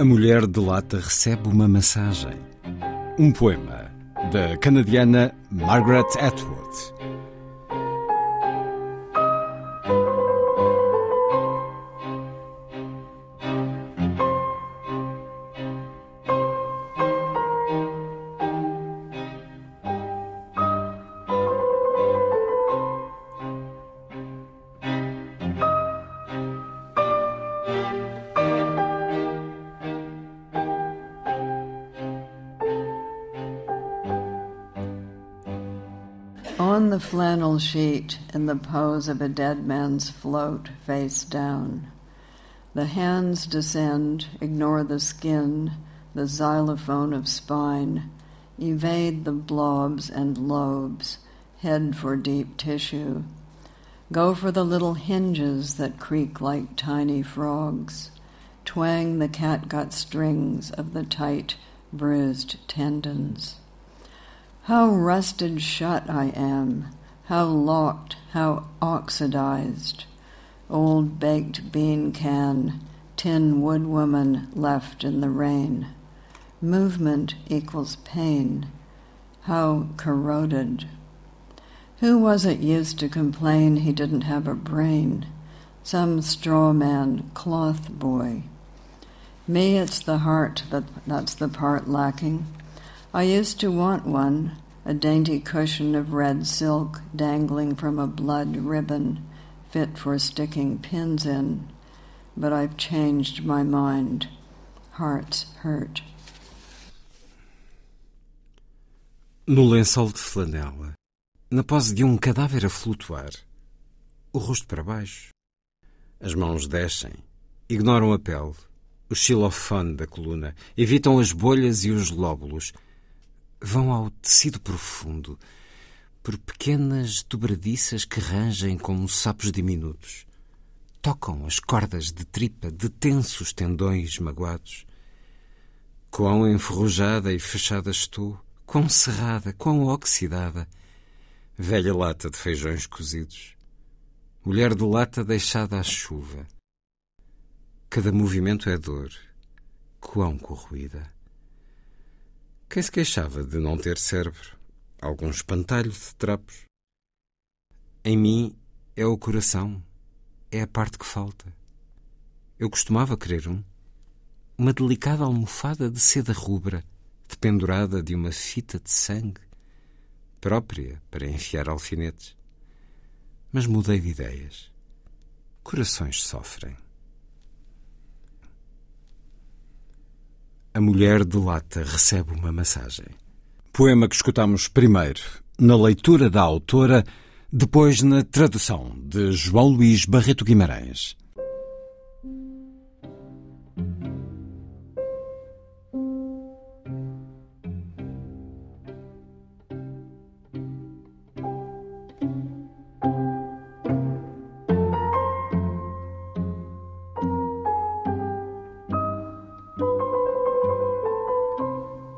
A mulher de lata recebe uma massagem. Um poema da canadiana Margaret Atwood. The flannel sheet, in the pose of a dead man's float, face down. The hands descend, ignore the skin, the xylophone of spine, evade the blobs and lobes, head for deep tissue. Go for the little hinges that creak like tiny frogs. Twang the catgut strings of the tight, bruised tendons. How rusted shut I am, how locked, how oxidized. Old baked bean can, tin wood woman left in the rain. Movement equals pain. How corroded. Who was it used to complain he didn't have a brain? Some straw man, cloth boy. Me, it's the heart that, that's the part lacking. I used to want one, a dainty cushion of red silk dangling from a blood ribbon, fit for sticking pins in. But I've changed my mind. Hearts hurt. No lençol de flanela, na pose de um cadáver a flutuar, o rosto para baixo. As mãos descem, ignoram a pele, o xilofone da coluna, evitam as bolhas e os lóbulos vão ao tecido profundo, por pequenas dobradiças que rangem como sapos diminutos. Tocam as cordas de tripa de tensos tendões magoados. Quão enferrujada e fechada estou, quão cerrada, quão oxidada. Velha lata de feijões cozidos. Mulher de lata deixada à chuva. Cada movimento é dor, quão corroída. Quem se queixava de não ter cérebro? Algum espantalho de trapos? Em mim é o coração, é a parte que falta. Eu costumava querer um. Uma delicada almofada de seda rubra, dependurada de uma fita de sangue, própria para enfiar alfinetes. Mas mudei de ideias. Corações sofrem. A mulher de lata recebe uma massagem. Poema que escutamos primeiro na leitura da autora, depois na tradução de João Luís Barreto Guimarães.